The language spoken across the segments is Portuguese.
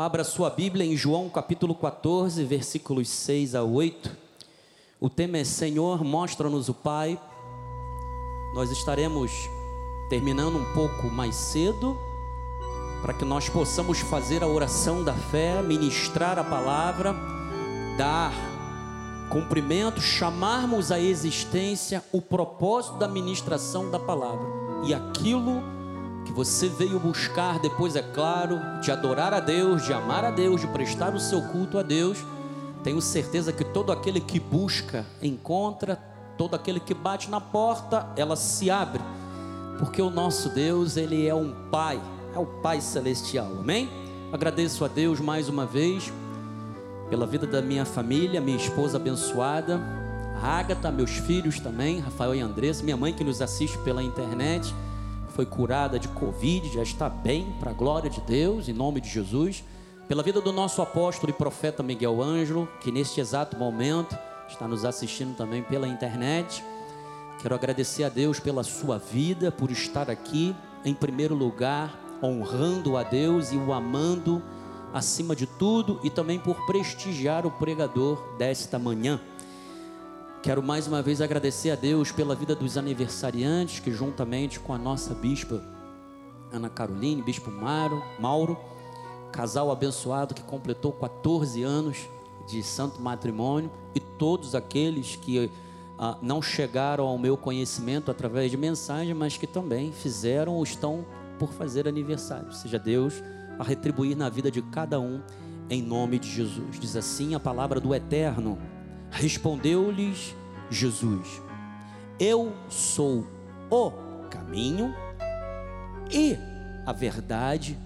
Abra sua Bíblia em João capítulo 14, versículos 6 a 8. O tema é Senhor, mostra-nos o Pai. Nós estaremos terminando um pouco mais cedo, para que nós possamos fazer a oração da fé, ministrar a palavra, dar cumprimento, chamarmos à existência o propósito da ministração da palavra e aquilo que você veio buscar depois, é claro, de adorar a Deus, de amar a Deus, de prestar o seu culto a Deus. Tenho certeza que todo aquele que busca, encontra, todo aquele que bate na porta, ela se abre. Porque o nosso Deus, ele é um Pai, é o Pai celestial. Amém? Agradeço a Deus mais uma vez pela vida da minha família, minha esposa abençoada, Agatha, meus filhos também, Rafael e Andressa, minha mãe que nos assiste pela internet foi curada de Covid, já está bem, para a glória de Deus, em nome de Jesus. Pela vida do nosso apóstolo e profeta Miguel Ângelo, que neste exato momento está nos assistindo também pela internet. Quero agradecer a Deus pela sua vida, por estar aqui, em primeiro lugar, honrando a Deus e o amando acima de tudo e também por prestigiar o pregador desta manhã. Quero mais uma vez agradecer a Deus pela vida dos aniversariantes, que juntamente com a nossa bispa Ana Caroline, bispo Mauro, Mauro, casal abençoado que completou 14 anos de santo matrimônio, e todos aqueles que ah, não chegaram ao meu conhecimento através de mensagem, mas que também fizeram ou estão por fazer aniversário. Seja Deus a retribuir na vida de cada um, em nome de Jesus. Diz assim a palavra do Eterno. Respondeu-lhes Jesus: Eu sou o caminho e a verdade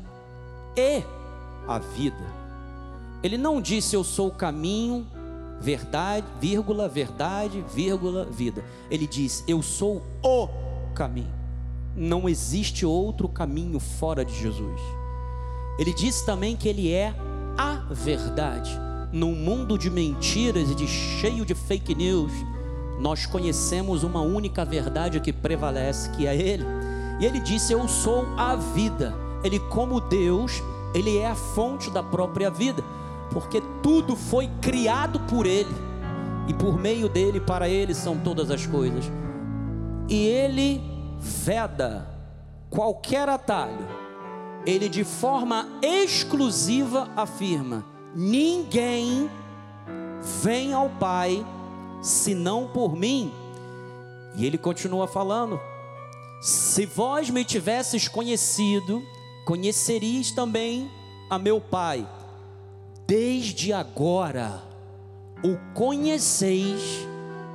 e a vida. Ele não disse eu sou o caminho, verdade, vírgula, verdade, vírgula, vida. Ele diz eu sou o caminho. Não existe outro caminho fora de Jesus. Ele disse também que ele é a verdade num mundo de mentiras e de cheio de fake news, nós conhecemos uma única verdade que prevalece, que é Ele. E Ele disse: Eu sou a vida. Ele, como Deus, Ele é a fonte da própria vida, porque tudo foi criado por Ele, e por meio dele, para Ele são todas as coisas. E Ele veda qualquer atalho, Ele de forma exclusiva afirma: Ninguém vem ao Pai senão por mim. E ele continua falando: Se vós me tivesses conhecido, conheceríeis também a meu Pai. Desde agora o conheceis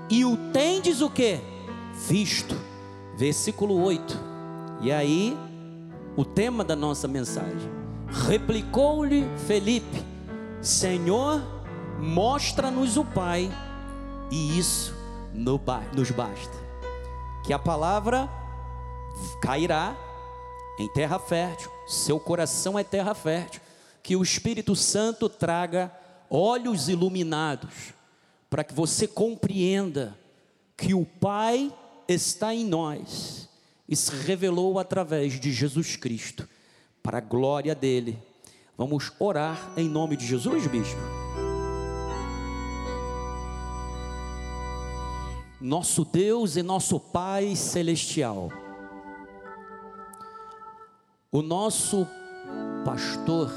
e o tendes o que? Visto. Versículo 8. E aí, o tema da nossa mensagem. Replicou-lhe Felipe Senhor, mostra-nos o Pai, e isso nos basta. Que a palavra cairá em terra fértil, seu coração é terra fértil, que o Espírito Santo traga olhos iluminados, para que você compreenda que o Pai está em nós e se revelou através de Jesus Cristo, para a glória dele Vamos orar em nome de Jesus, bispo. Nosso Deus e nosso Pai celestial, o nosso pastor,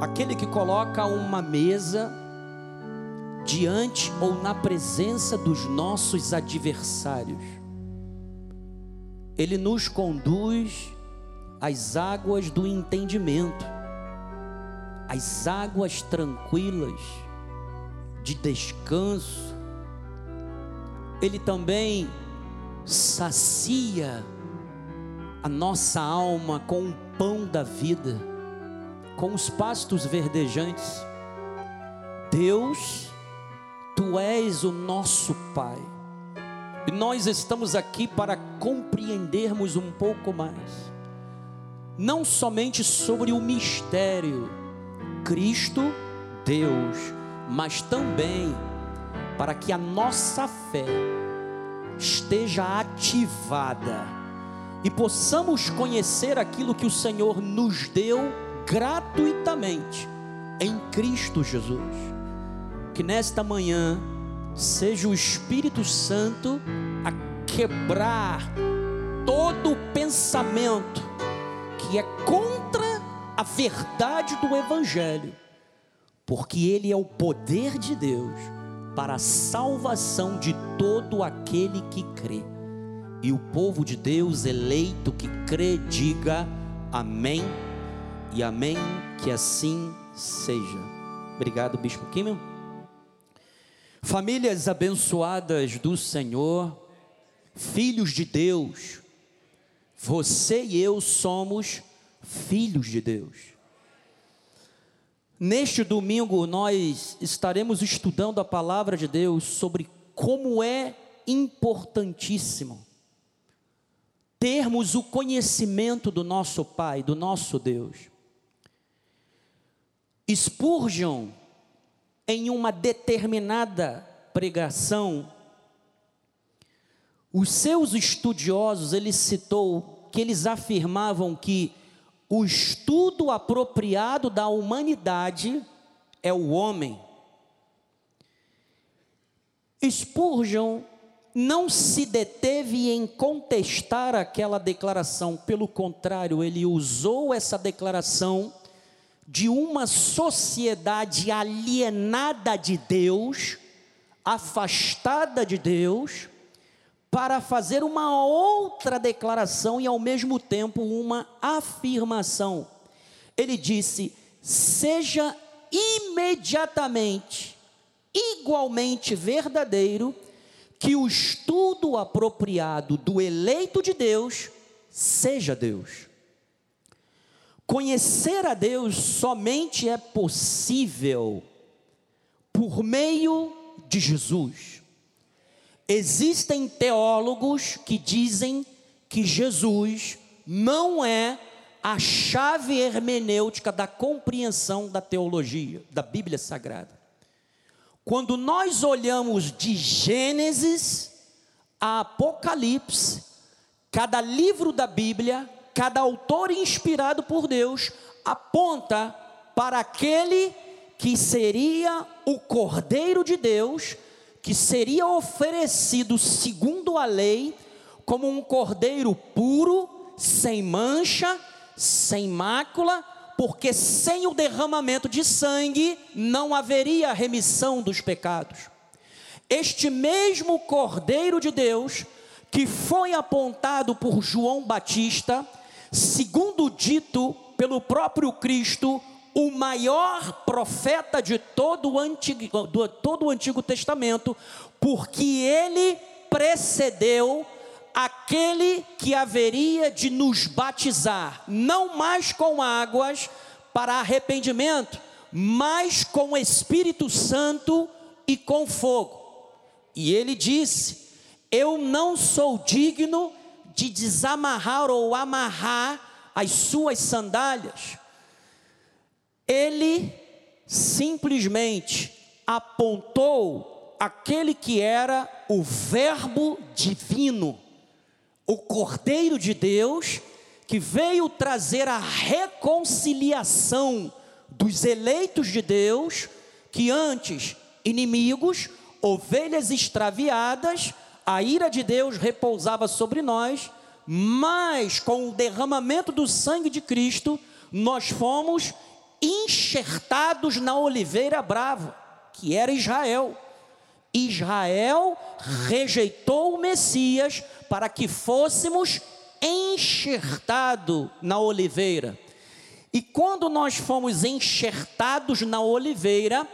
aquele que coloca uma mesa diante ou na presença dos nossos adversários, ele nos conduz as águas do entendimento, as águas tranquilas de descanso. Ele também sacia a nossa alma com o pão da vida, com os pastos verdejantes. Deus, tu és o nosso Pai. E nós estamos aqui para compreendermos um pouco mais não somente sobre o mistério Cristo, Deus, mas também para que a nossa fé esteja ativada e possamos conhecer aquilo que o Senhor nos deu gratuitamente em Cristo Jesus. Que nesta manhã seja o Espírito Santo a quebrar todo o pensamento que é contra a verdade do Evangelho, porque ele é o poder de Deus para a salvação de todo aquele que crê. E o povo de Deus eleito que crê, diga amém e amém, que assim seja. Obrigado, Bispo Kimmel. Famílias abençoadas do Senhor, filhos de Deus, você e eu somos filhos de Deus. Neste domingo, nós estaremos estudando a palavra de Deus sobre como é importantíssimo termos o conhecimento do nosso Pai, do nosso Deus. Spurgeon, em uma determinada pregação, os seus estudiosos, ele citou que eles afirmavam que o estudo apropriado da humanidade é o homem. Spurgeon não se deteve em contestar aquela declaração, pelo contrário, ele usou essa declaração de uma sociedade alienada de Deus, afastada de Deus, para fazer uma outra declaração e ao mesmo tempo uma afirmação. Ele disse: seja imediatamente, igualmente verdadeiro, que o estudo apropriado do eleito de Deus seja Deus. Conhecer a Deus somente é possível por meio de Jesus. Existem teólogos que dizem que Jesus não é a chave hermenêutica da compreensão da teologia, da Bíblia Sagrada. Quando nós olhamos de Gênesis a Apocalipse, cada livro da Bíblia, cada autor inspirado por Deus, aponta para aquele que seria o Cordeiro de Deus que seria oferecido segundo a lei, como um cordeiro puro, sem mancha, sem mácula, porque sem o derramamento de sangue não haveria remissão dos pecados. Este mesmo Cordeiro de Deus, que foi apontado por João Batista, segundo dito pelo próprio Cristo, o maior profeta de todo o Antigo, do, todo o Antigo Testamento, porque ele precedeu aquele que haveria de nos batizar, não mais com águas para arrependimento, mas com o Espírito Santo e com fogo. E ele disse: Eu não sou digno de desamarrar ou amarrar as suas sandálias ele simplesmente apontou aquele que era o Verbo divino, o Cordeiro de Deus, que veio trazer a reconciliação dos eleitos de Deus, que antes inimigos, ovelhas extraviadas, a ira de Deus repousava sobre nós, mas com o derramamento do sangue de Cristo, nós fomos enxertados na oliveira brava, que era Israel. Israel rejeitou o Messias para que fôssemos enxertados na oliveira. E quando nós fomos enxertados na oliveira,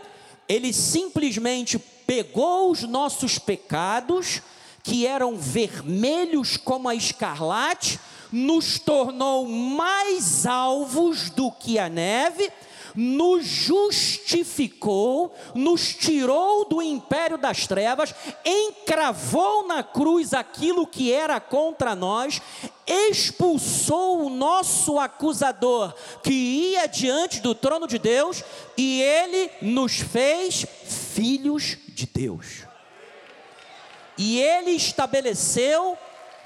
ele simplesmente pegou os nossos pecados, que eram vermelhos como a escarlate, nos tornou mais alvos do que a neve, nos justificou, nos tirou do império das trevas, encravou na cruz aquilo que era contra nós, expulsou o nosso acusador que ia diante do trono de Deus e ele nos fez filhos de Deus. E ele estabeleceu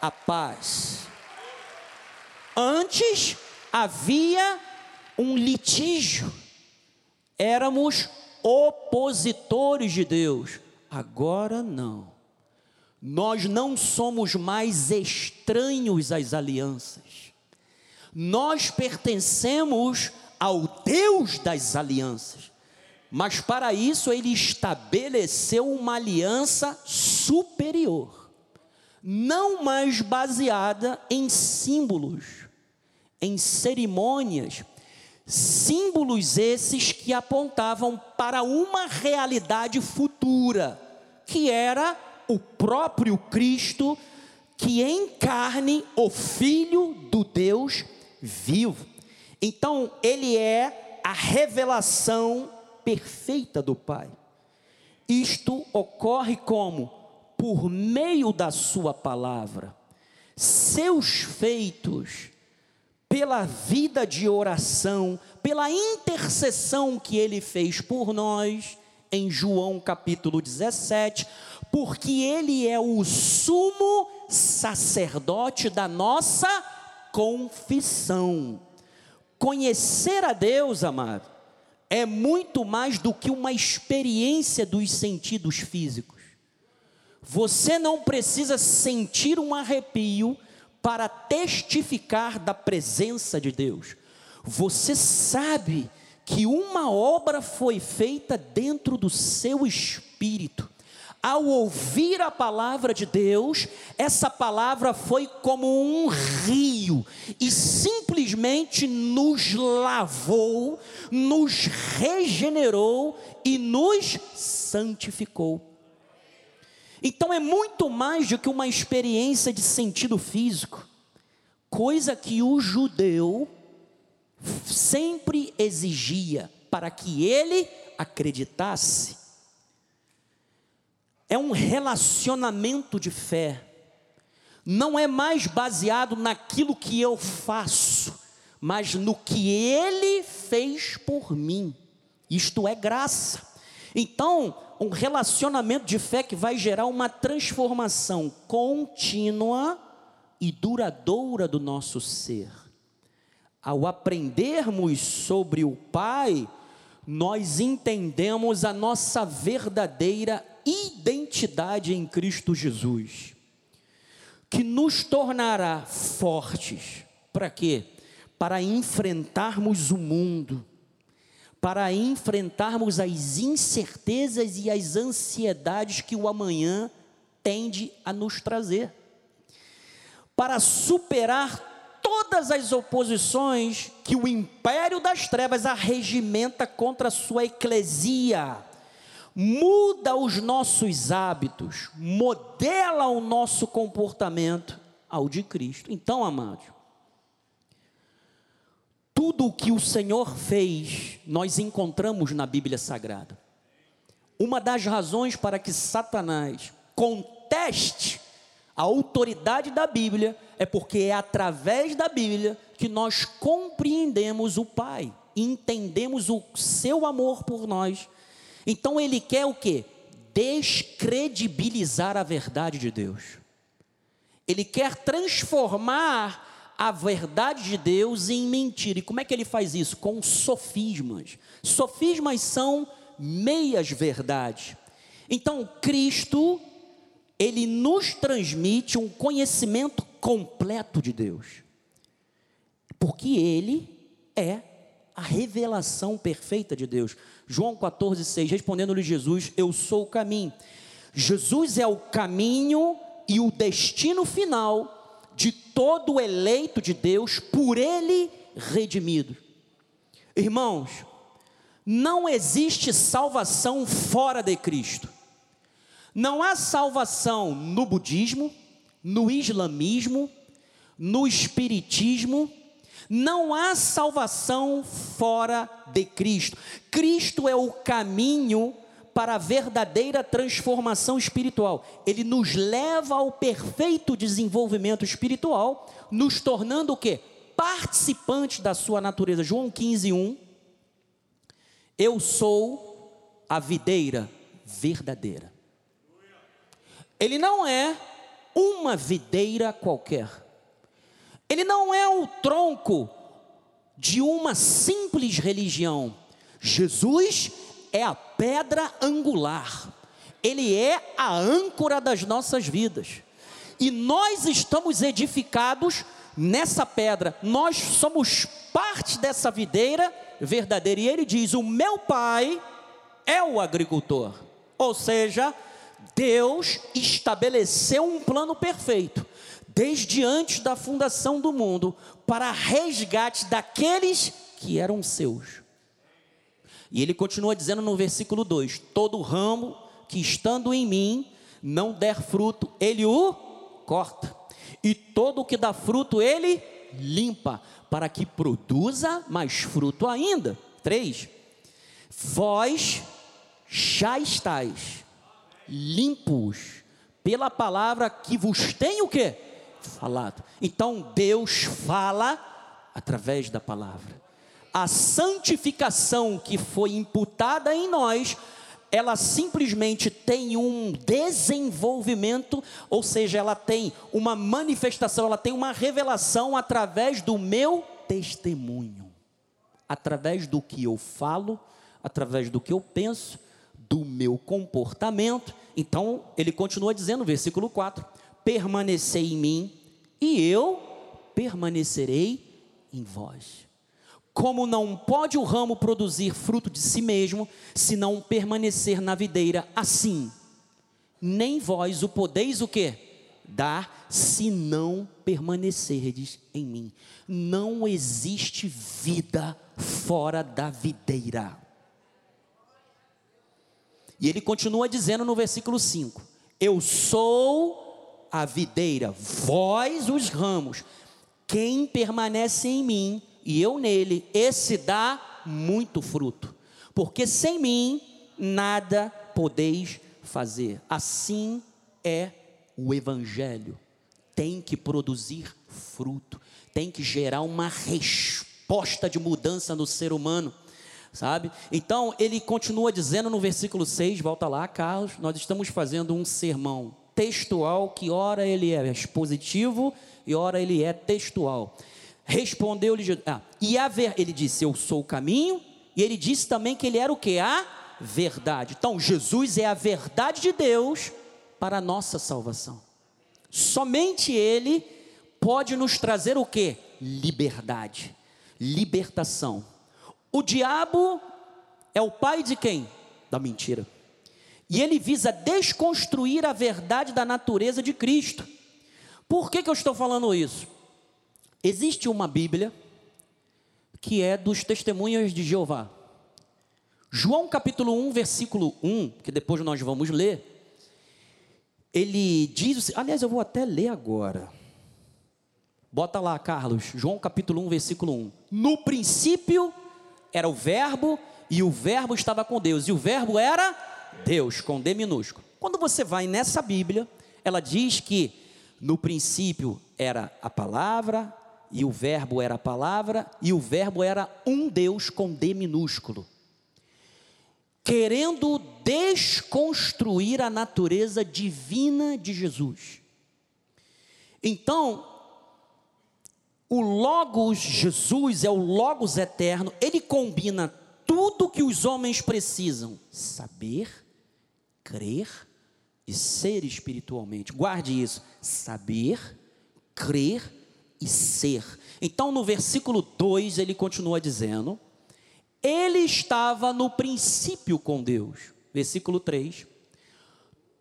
a paz. Antes havia um litígio, éramos opositores de Deus. Agora não. Nós não somos mais estranhos às alianças. Nós pertencemos ao Deus das alianças. Mas para isso ele estabeleceu uma aliança superior, não mais baseada em símbolos, em cerimônias, símbolos esses que apontavam para uma realidade futura, que era o próprio Cristo, que encarne o Filho do Deus vivo. Então, ele é a revelação perfeita do Pai. Isto ocorre como? Por meio da Sua palavra, seus feitos, pela vida de oração, pela intercessão que Ele fez por nós, em João capítulo 17, porque Ele é o sumo sacerdote da nossa confissão. Conhecer a Deus, amado, é muito mais do que uma experiência dos sentidos físicos. Você não precisa sentir um arrepio para testificar da presença de Deus. Você sabe que uma obra foi feita dentro do seu espírito ao ouvir a palavra de Deus, essa palavra foi como um rio e simplesmente nos lavou, nos regenerou e nos santificou. Então é muito mais do que uma experiência de sentido físico, coisa que o judeu sempre exigia para que ele acreditasse é um relacionamento de fé. Não é mais baseado naquilo que eu faço, mas no que Ele fez por mim. Isto é graça. Então, um relacionamento de fé que vai gerar uma transformação contínua e duradoura do nosso ser. Ao aprendermos sobre o Pai, nós entendemos a nossa verdadeira identidade em Cristo Jesus, que nos tornará fortes. Para quê? Para enfrentarmos o mundo, para enfrentarmos as incertezas e as ansiedades que o amanhã tende a nos trazer, para superar todas as oposições que o império das trevas arregimenta contra a sua eclesia muda os nossos hábitos, modela o nosso comportamento ao de Cristo. Então, amados, tudo o que o Senhor fez, nós encontramos na Bíblia Sagrada. Uma das razões para que Satanás conteste a autoridade da Bíblia é porque é através da Bíblia que nós compreendemos o Pai, entendemos o seu amor por nós então ele quer o que? Descredibilizar a verdade de Deus. Ele quer transformar a verdade de Deus em mentira. E como é que ele faz isso? Com sofismas. Sofismas são meias verdades. Então, Cristo, ele nos transmite um conhecimento completo de Deus. Porque ele é a revelação perfeita de Deus. João 14, 6, respondendo-lhe Jesus: Eu sou o caminho. Jesus é o caminho e o destino final de todo eleito de Deus, por ele redimido. Irmãos, não existe salvação fora de Cristo. Não há salvação no budismo, no islamismo, no espiritismo, não há salvação fora de Cristo. Cristo é o caminho para a verdadeira transformação espiritual. Ele nos leva ao perfeito desenvolvimento espiritual, nos tornando o quê? Participantes da sua natureza. João 15, 1. Eu sou a videira verdadeira. Ele não é uma videira qualquer. Ele não é o tronco de uma simples religião. Jesus é a pedra angular, ele é a âncora das nossas vidas. E nós estamos edificados nessa pedra, nós somos parte dessa videira verdadeira. E ele diz: O meu pai é o agricultor. Ou seja, Deus estabeleceu um plano perfeito, desde antes da fundação do mundo, para resgate daqueles que eram seus. E ele continua dizendo no versículo 2: Todo ramo que estando em mim não der fruto, ele o corta, e todo o que dá fruto, ele limpa, para que produza mais fruto ainda. 3. Vós já estáis limpos pela palavra que vos tem o que? Falado. Então Deus fala através da palavra. A santificação que foi imputada em nós, ela simplesmente tem um desenvolvimento, ou seja, ela tem uma manifestação, ela tem uma revelação através do meu testemunho, através do que eu falo, através do que eu penso, do meu comportamento. Então, ele continua dizendo versículo 4: permanecei em mim e eu permanecerei em vós. Como não pode o ramo produzir fruto de si mesmo, se não permanecer na videira, assim, nem vós o podeis o quê? Dar, se não permanecerdes em mim. Não existe vida fora da videira. E ele continua dizendo no versículo 5: Eu sou a videira, vós os ramos. Quem permanece em mim e eu nele, esse dá muito fruto. Porque sem mim nada podeis fazer. Assim é o evangelho. Tem que produzir fruto, tem que gerar uma resposta de mudança no ser humano sabe? Então, ele continua dizendo no versículo 6, volta lá, Carlos, nós estamos fazendo um sermão textual que ora ele é expositivo e ora ele é textual. Respondeu-lhe, ah, e a ver, ele disse, eu sou o caminho, e ele disse também que ele era o que? A verdade. Então, Jesus é a verdade de Deus para a nossa salvação. Somente ele pode nos trazer o que? Liberdade, libertação. O diabo é o pai de quem? Da mentira. E ele visa desconstruir a verdade da natureza de Cristo. Por que, que eu estou falando isso? Existe uma Bíblia que é dos testemunhas de Jeová. João capítulo 1, versículo 1, que depois nós vamos ler, ele diz, aliás, eu vou até ler agora. Bota lá, Carlos, João capítulo 1, versículo 1. No princípio era o Verbo e o Verbo estava com Deus, e o Verbo era Deus, com D minúsculo. Quando você vai nessa Bíblia, ela diz que no princípio era a palavra, e o Verbo era a palavra, e o Verbo era um Deus com D minúsculo. Querendo desconstruir a natureza divina de Jesus. Então, o Logos Jesus é o Logos eterno, ele combina tudo que os homens precisam: saber, crer e ser espiritualmente. Guarde isso: saber, crer e ser. Então, no versículo 2, ele continua dizendo: Ele estava no princípio com Deus. Versículo 3: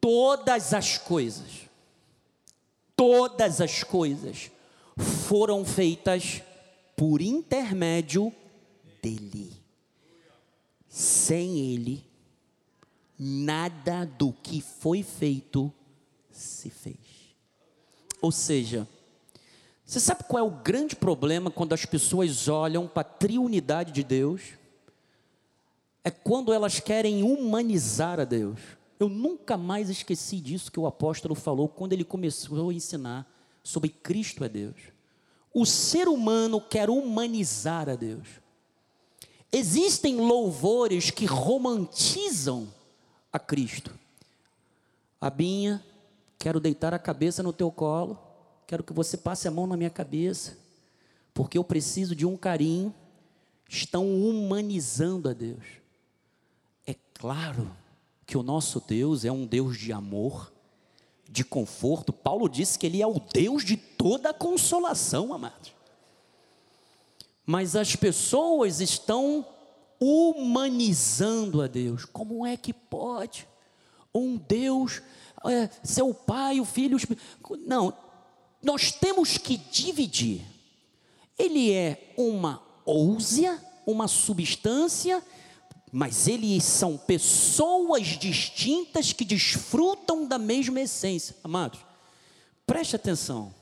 Todas as coisas, todas as coisas foram feitas por intermédio dele. Sem ele, nada do que foi feito se fez. Ou seja, você sabe qual é o grande problema quando as pessoas olham para a triunidade de Deus? É quando elas querem humanizar a Deus. Eu nunca mais esqueci disso que o apóstolo falou quando ele começou a ensinar sobre Cristo é Deus. O ser humano quer humanizar a Deus. Existem louvores que romantizam a Cristo. Abinha, quero deitar a cabeça no teu colo, quero que você passe a mão na minha cabeça, porque eu preciso de um carinho, estão humanizando a Deus. É claro que o nosso Deus é um Deus de amor, de conforto. Paulo disse que ele é o Deus de toda consolação, amados. Mas as pessoas estão humanizando a Deus. Como é que pode? Um Deus, é, seu pai, o filho. Não, nós temos que dividir. Ele é uma ousia, uma substância, mas eles são pessoas distintas que desfrutam da mesma essência. Amados, preste atenção.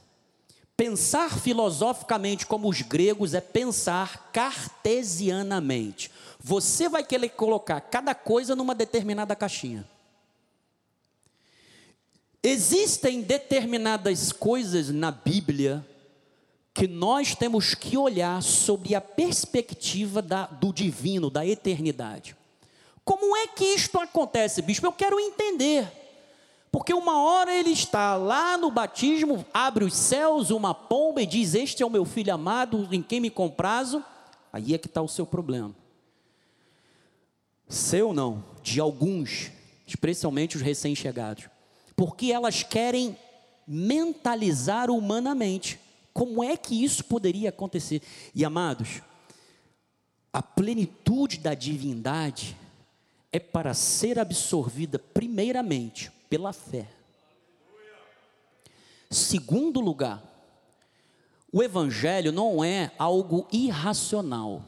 Pensar filosoficamente como os gregos é pensar cartesianamente. Você vai querer colocar cada coisa numa determinada caixinha. Existem determinadas coisas na Bíblia que nós temos que olhar sobre a perspectiva da, do divino, da eternidade. Como é que isto acontece, bispo? Eu quero entender. Porque uma hora ele está lá no batismo, abre os céus, uma pomba e diz: Este é o meu filho amado, em quem me comprazo. Aí é que está o seu problema. Seu não, de alguns, especialmente os recém-chegados. Porque elas querem mentalizar humanamente. Como é que isso poderia acontecer? E amados, a plenitude da divindade é para ser absorvida primeiramente pela fé. Segundo lugar, o evangelho não é algo irracional.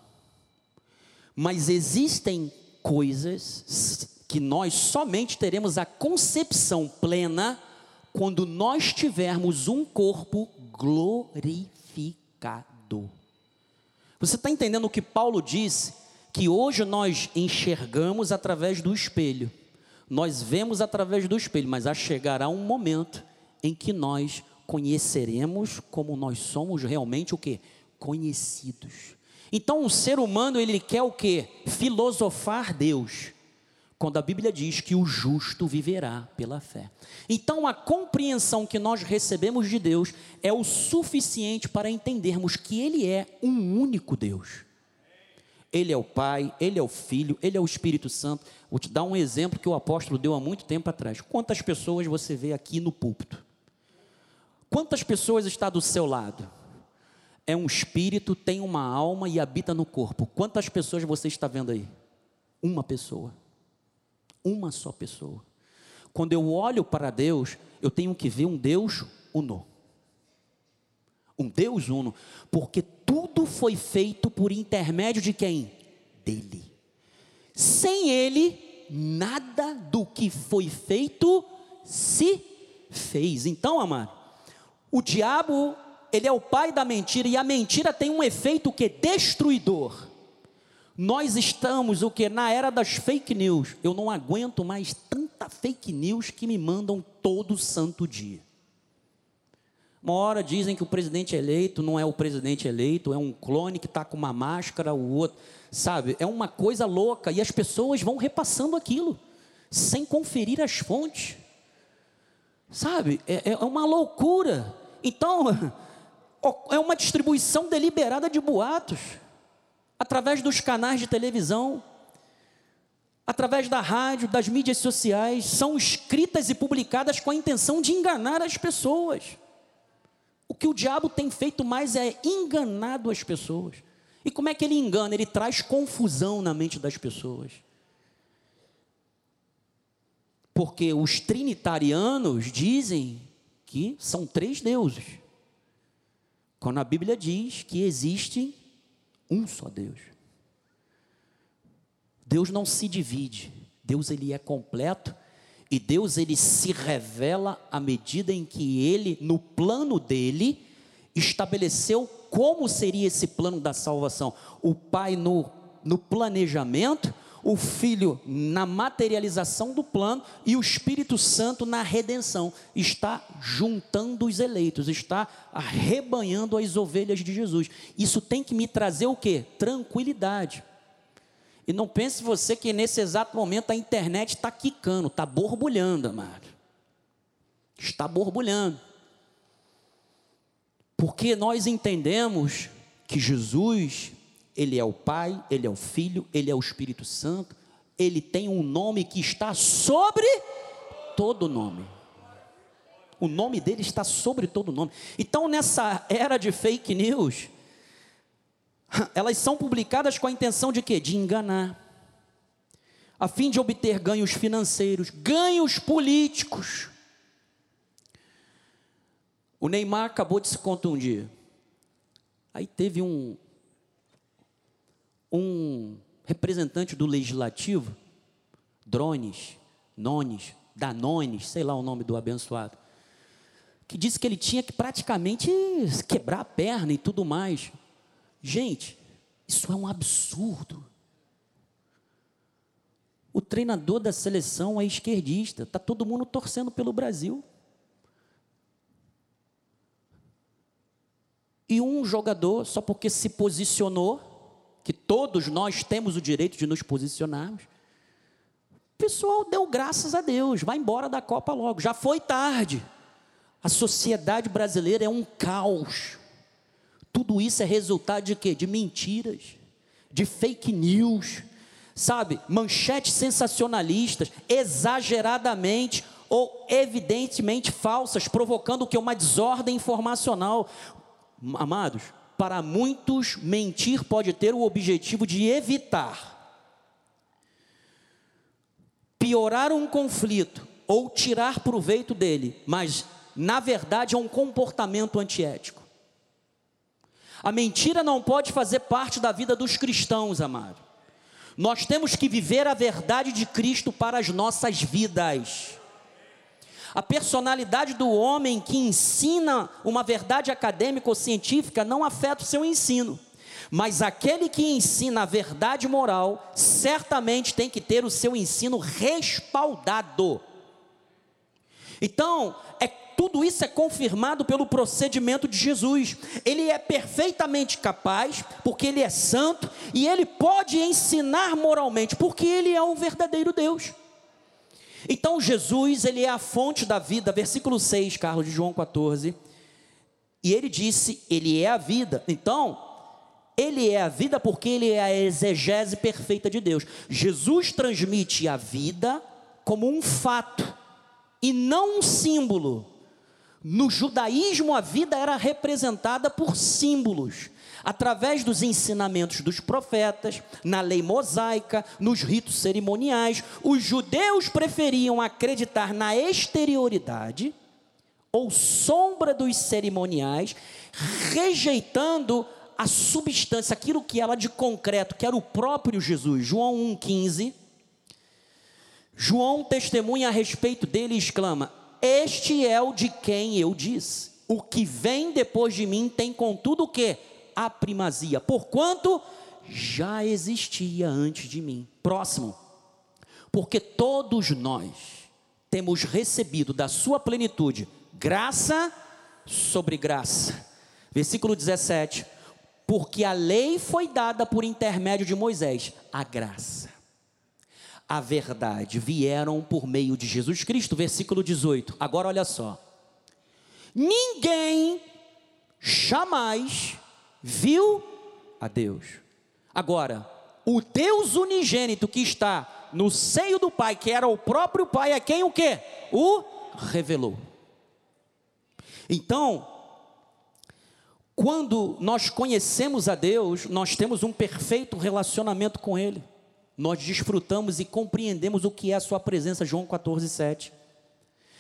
Mas existem coisas que nós somente teremos a concepção plena quando nós tivermos um corpo glorificado. Você está entendendo o que Paulo disse? Que hoje nós enxergamos através do espelho, nós vemos através do espelho, mas chegará um momento em que nós conheceremos como nós somos realmente o que? Conhecidos. Então o ser humano ele quer o que? Filosofar Deus quando a Bíblia diz que o justo viverá pela fé. Então, a compreensão que nós recebemos de Deus é o suficiente para entendermos que Ele é um único Deus. Ele é o Pai, Ele é o Filho, Ele é o Espírito Santo. Vou te dar um exemplo que o apóstolo deu há muito tempo atrás. Quantas pessoas você vê aqui no púlpito? Quantas pessoas está do seu lado? É um espírito, tem uma alma e habita no corpo. Quantas pessoas você está vendo aí? Uma pessoa uma só pessoa. Quando eu olho para Deus, eu tenho que ver um Deus uno. Um Deus uno, porque tudo foi feito por intermédio de quem? Dele. Sem ele, nada do que foi feito se fez. Então, amado, o diabo, ele é o pai da mentira e a mentira tem um efeito que destruidor. Nós estamos o que na era das fake news. Eu não aguento mais tanta fake news que me mandam todo santo dia. Uma hora dizem que o presidente eleito não é o presidente eleito, é um clone que está com uma máscara, o outro, sabe? É uma coisa louca e as pessoas vão repassando aquilo sem conferir as fontes, sabe? É, é uma loucura. Então, é uma distribuição deliberada de boatos através dos canais de televisão, através da rádio, das mídias sociais, são escritas e publicadas com a intenção de enganar as pessoas. O que o diabo tem feito mais é enganado as pessoas. E como é que ele engana? Ele traz confusão na mente das pessoas. Porque os trinitarianos dizem que são três deuses. Quando a Bíblia diz que existem um só Deus. Deus não se divide. Deus ele é completo e Deus ele se revela à medida em que ele no plano dele estabeleceu como seria esse plano da salvação. O Pai no, no planejamento, o Filho na materialização do plano e o Espírito Santo na redenção. Está juntando os eleitos, está arrebanhando as ovelhas de Jesus. Isso tem que me trazer o que? Tranquilidade. E não pense você que nesse exato momento a internet está quicando, está borbulhando, amado. Está borbulhando. Porque nós entendemos que Jesus, Ele é o Pai, Ele é o Filho, Ele é o Espírito Santo. Ele tem um nome que está sobre todo nome. O nome dele está sobre todo nome. Então, nessa era de fake news, elas são publicadas com a intenção de quê? De enganar, a fim de obter ganhos financeiros, ganhos políticos. O Neymar acabou de se contundir. Aí teve um um representante do legislativo, Drones, Nones, Danones, sei lá o nome do abençoado, que disse que ele tinha que praticamente quebrar a perna e tudo mais. Gente, isso é um absurdo. O treinador da seleção é esquerdista, está todo mundo torcendo pelo Brasil. E um jogador, só porque se posicionou, que todos nós temos o direito de nos posicionarmos, o pessoal deu graças a Deus, vai embora da Copa logo, já foi tarde. A sociedade brasileira é um caos. Tudo isso é resultado de quê? De mentiras, de fake news, sabe? Manchetes sensacionalistas, exageradamente ou evidentemente falsas, provocando o que? Uma desordem informacional. Amados, para muitos, mentir pode ter o objetivo de evitar piorar um conflito ou tirar proveito dele, mas na verdade é um comportamento antiético. A mentira não pode fazer parte da vida dos cristãos, amado. Nós temos que viver a verdade de Cristo para as nossas vidas. A personalidade do homem que ensina uma verdade acadêmica ou científica não afeta o seu ensino. Mas aquele que ensina a verdade moral, certamente tem que ter o seu ensino respaldado. Então, é tudo isso é confirmado pelo procedimento de Jesus. Ele é perfeitamente capaz, porque ele é santo, e ele pode ensinar moralmente, porque ele é o verdadeiro Deus. Então Jesus, ele é a fonte da vida, versículo 6, Carlos de João 14. E ele disse: Ele é a vida. Então, ele é a vida porque ele é a exegese perfeita de Deus. Jesus transmite a vida como um fato e não um símbolo. No judaísmo, a vida era representada por símbolos, através dos ensinamentos dos profetas, na lei mosaica, nos ritos cerimoniais. Os judeus preferiam acreditar na exterioridade ou sombra dos cerimoniais, rejeitando a substância, aquilo que era de concreto, que era o próprio Jesus. João 1,15. João testemunha a respeito dele e exclama: este é o de quem eu disse. O que vem depois de mim tem contudo o que? A primazia, porquanto já existia antes de mim. Próximo. Porque todos nós temos recebido da sua plenitude graça sobre graça. Versículo 17. Porque a lei foi dada por intermédio de Moisés, a graça a verdade vieram por meio de Jesus Cristo, versículo 18. Agora olha só. Ninguém jamais viu a Deus. Agora, o Deus unigênito que está no seio do Pai, que era o próprio Pai, é quem o que? O revelou. Então, quando nós conhecemos a Deus, nós temos um perfeito relacionamento com Ele nós desfrutamos e compreendemos o que é a sua presença, João 14, 7.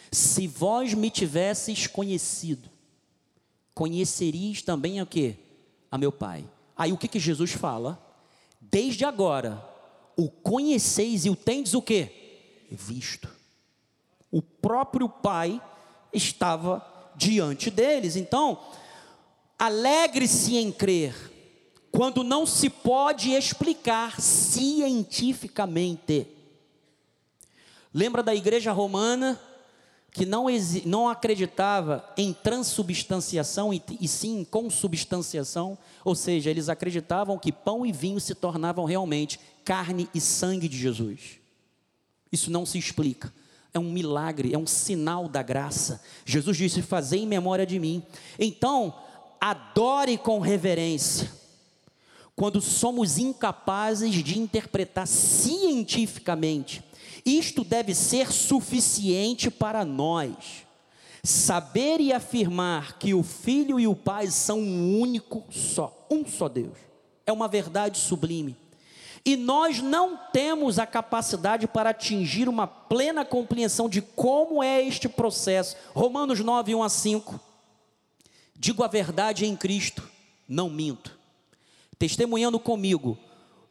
Se vós me tivesseis conhecido, conheceríeis também o que? A meu Pai. Aí o que, que Jesus fala? Desde agora, o conheceis e o tendes o que? Visto. O próprio Pai estava diante deles. Então, alegre-se em crer quando não se pode explicar cientificamente. Lembra da igreja romana que não, não acreditava em transubstanciação e, e sim em consubstanciação? Ou seja, eles acreditavam que pão e vinho se tornavam realmente carne e sangue de Jesus. Isso não se explica. É um milagre, é um sinal da graça. Jesus disse: Fazei em memória de mim. Então, adore com reverência quando somos incapazes de interpretar cientificamente. Isto deve ser suficiente para nós. Saber e afirmar que o Filho e o Pai são um único só, um só Deus. É uma verdade sublime. E nós não temos a capacidade para atingir uma plena compreensão de como é este processo. Romanos 9, 1 a 5. Digo a verdade em Cristo, não minto. Testemunhando comigo,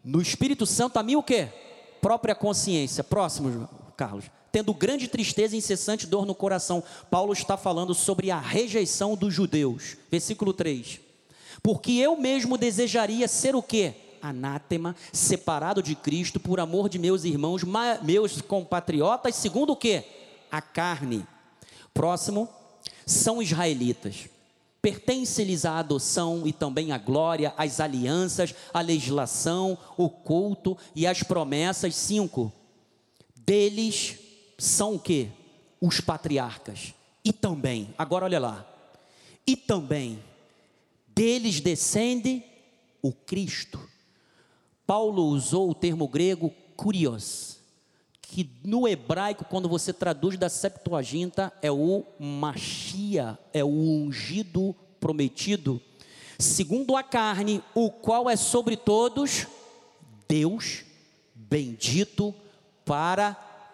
no Espírito Santo, a mim o quê? Própria consciência. Próximo, Carlos. Tendo grande tristeza e incessante dor no coração. Paulo está falando sobre a rejeição dos judeus. Versículo 3. Porque eu mesmo desejaria ser o quê? anátema, separado de Cristo por amor de meus irmãos, meus compatriotas, segundo o que? A carne. Próximo, são israelitas. Pertence-lhes a adoção e também a glória, as alianças, a legislação, o culto e as promessas. Cinco, deles são o que? Os patriarcas. E também, agora olha lá, e também deles descende o Cristo Paulo usou o termo grego kurios, que no hebraico, quando você traduz da Septuaginta, é o Machia, é o ungido prometido, segundo a carne, o qual é sobre todos Deus, bendito para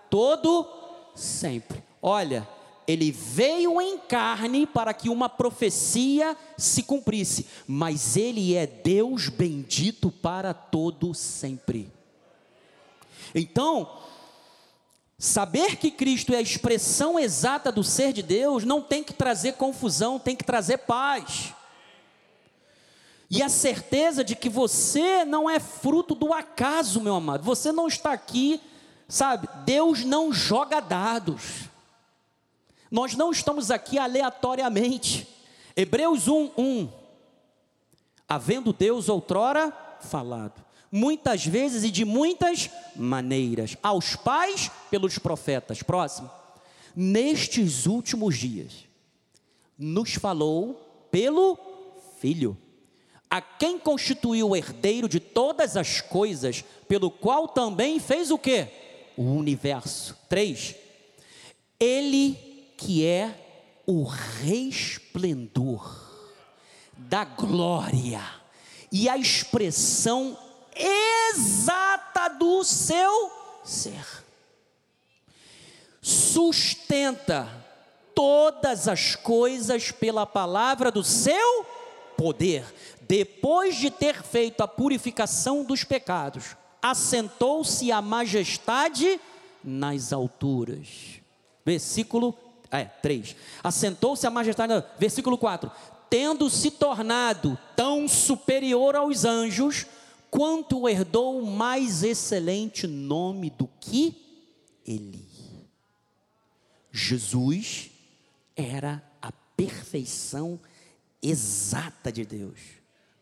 todo sempre. Olha, ele veio em carne para que uma profecia se cumprisse, mas ele é Deus bendito para todo sempre. Então, saber que Cristo é a expressão exata do ser de Deus não tem que trazer confusão, tem que trazer paz. E a certeza de que você não é fruto do acaso, meu amado. Você não está aqui, sabe? Deus não joga dados. Nós não estamos aqui aleatoriamente. Hebreus 1, 1. Havendo Deus outrora falado, muitas vezes e de muitas maneiras, aos pais pelos profetas. Próximo. Nestes últimos dias, nos falou pelo Filho, a quem constituiu o herdeiro de todas as coisas, pelo qual também fez o que? O universo. 3. Ele que é o resplendor da glória e a expressão exata do seu ser. Sustenta todas as coisas pela palavra do seu poder. Depois de ter feito a purificação dos pecados, assentou-se a majestade nas alturas. Versículo é, 3. Assentou-se a majestade, versículo 4. Tendo se tornado tão superior aos anjos, quanto herdou o mais excelente nome do que ele. Jesus era a perfeição exata de Deus.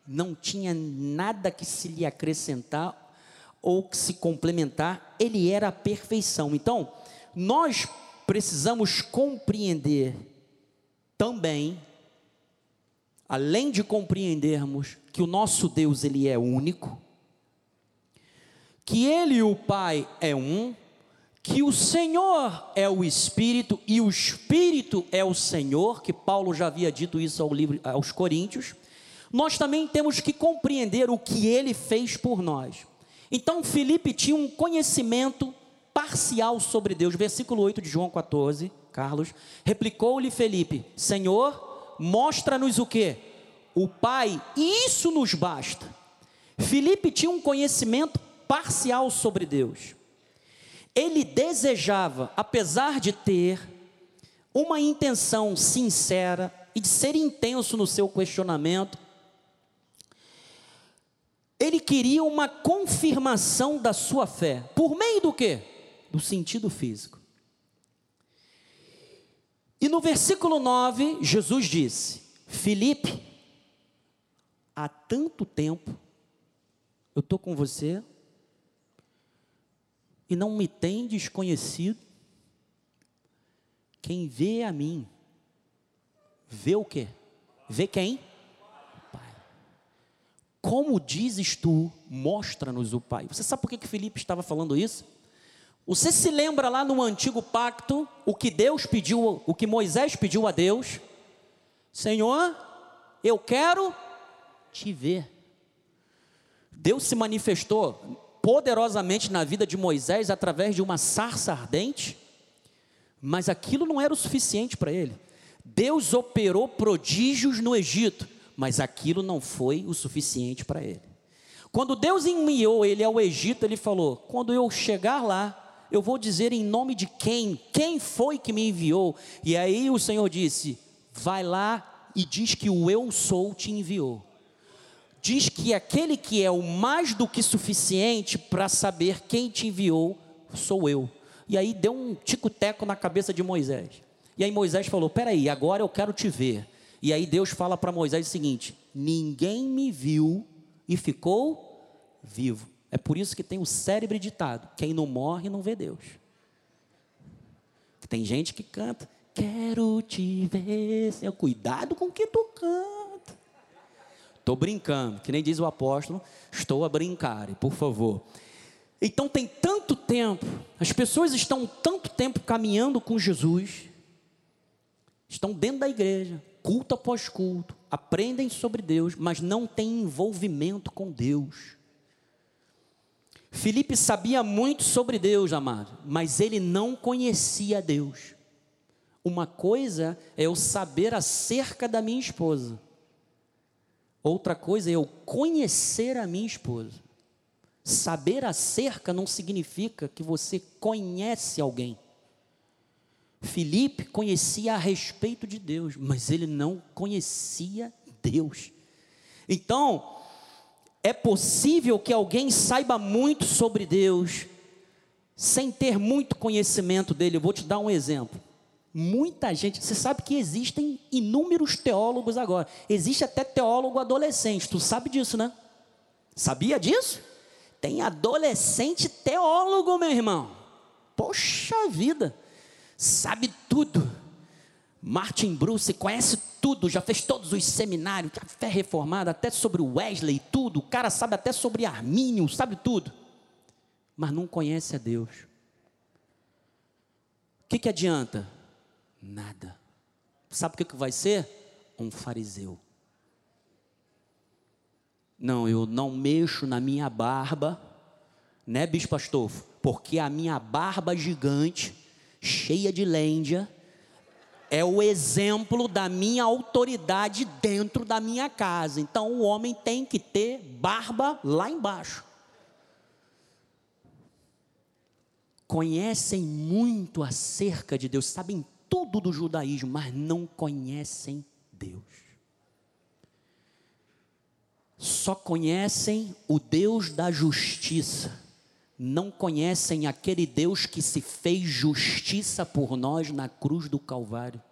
Não tinha nada que se lhe acrescentar ou que se complementar, ele era a perfeição. Então, nós precisamos compreender também, além de compreendermos que o nosso Deus ele é único, que ele e o Pai é um, que o Senhor é o Espírito e o Espírito é o Senhor, que Paulo já havia dito isso ao livro, aos Coríntios, nós também temos que compreender o que ele fez por nós. Então Felipe tinha um conhecimento parcial sobre Deus. Versículo 8 de João 14, Carlos. Replicou-lhe Felipe: Senhor, mostra-nos o que? O Pai, isso nos basta. Felipe tinha um conhecimento parcial sobre Deus. Ele desejava, apesar de ter uma intenção sincera e de ser intenso no seu questionamento, ele queria uma confirmação da sua fé. Por meio do quê? do sentido físico. E no versículo 9, Jesus disse: Felipe, há tanto tempo eu estou com você e não me tem desconhecido. Quem vê a mim, vê o quê? Vê quem? Pai. como dizes tu, mostra-nos o Pai. Você sabe por que, que Felipe estava falando isso? Você se lembra lá no antigo pacto o que Deus pediu, o que Moisés pediu a Deus? Senhor, eu quero te ver. Deus se manifestou poderosamente na vida de Moisés através de uma sarça ardente, mas aquilo não era o suficiente para ele. Deus operou prodígios no Egito, mas aquilo não foi o suficiente para ele. Quando Deus enviou ele ao Egito, ele falou: Quando eu chegar lá, eu vou dizer em nome de quem, quem foi que me enviou. E aí o Senhor disse: Vai lá e diz que o eu sou te enviou. Diz que aquele que é o mais do que suficiente para saber quem te enviou sou eu. E aí deu um tico-teco na cabeça de Moisés. E aí Moisés falou: Peraí, agora eu quero te ver. E aí Deus fala para Moisés o seguinte: Ninguém me viu e ficou vivo. É por isso que tem o cérebro ditado: quem não morre não vê Deus. Tem gente que canta: Quero te ver. Senhor. Cuidado com o que tu canta. Estou brincando, que nem diz o apóstolo, estou a brincar, por favor. Então tem tanto tempo, as pessoas estão tanto tempo caminhando com Jesus, estão dentro da igreja, culto após culto, aprendem sobre Deus, mas não têm envolvimento com Deus. Felipe sabia muito sobre Deus, amado, mas ele não conhecia Deus. Uma coisa é eu saber acerca da minha esposa, outra coisa é eu conhecer a minha esposa. Saber acerca não significa que você conhece alguém. Filipe conhecia a respeito de Deus, mas ele não conhecia Deus. Então, é possível que alguém saiba muito sobre Deus, sem ter muito conhecimento dele. Eu vou te dar um exemplo. Muita gente, você sabe que existem inúmeros teólogos agora. Existe até teólogo adolescente. Tu sabe disso, né? Sabia disso? Tem adolescente teólogo, meu irmão. Poxa vida sabe tudo. Martin Bruce conhece tudo, já fez todos os seminários, a fé reformada, até sobre Wesley, tudo. O cara sabe até sobre Armínio, sabe tudo. Mas não conhece a Deus. O que, que adianta? Nada. Sabe o que, que vai ser? Um fariseu. Não, eu não mexo na minha barba, né, bispo Astolfo? Porque a minha barba gigante cheia de lêndia, é o exemplo da minha autoridade dentro da minha casa. Então o homem tem que ter barba lá embaixo. Conhecem muito acerca de Deus, sabem tudo do judaísmo, mas não conhecem Deus. Só conhecem o Deus da justiça não conhecem aquele Deus que se fez justiça por nós na cruz do Calvário.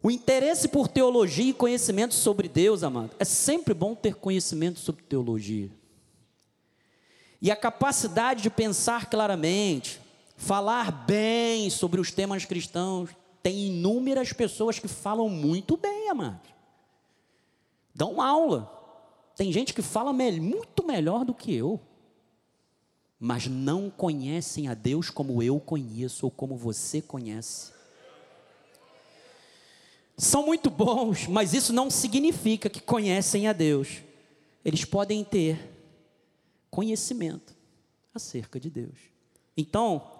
O interesse por teologia e conhecimento sobre Deus, amado, é sempre bom ter conhecimento sobre teologia. E a capacidade de pensar claramente, falar bem sobre os temas cristãos, tem inúmeras pessoas que falam muito bem, amado. Dão aula. Tem gente que fala muito melhor do que eu, mas não conhecem a Deus como eu conheço ou como você conhece. São muito bons, mas isso não significa que conhecem a Deus. Eles podem ter conhecimento acerca de Deus. Então,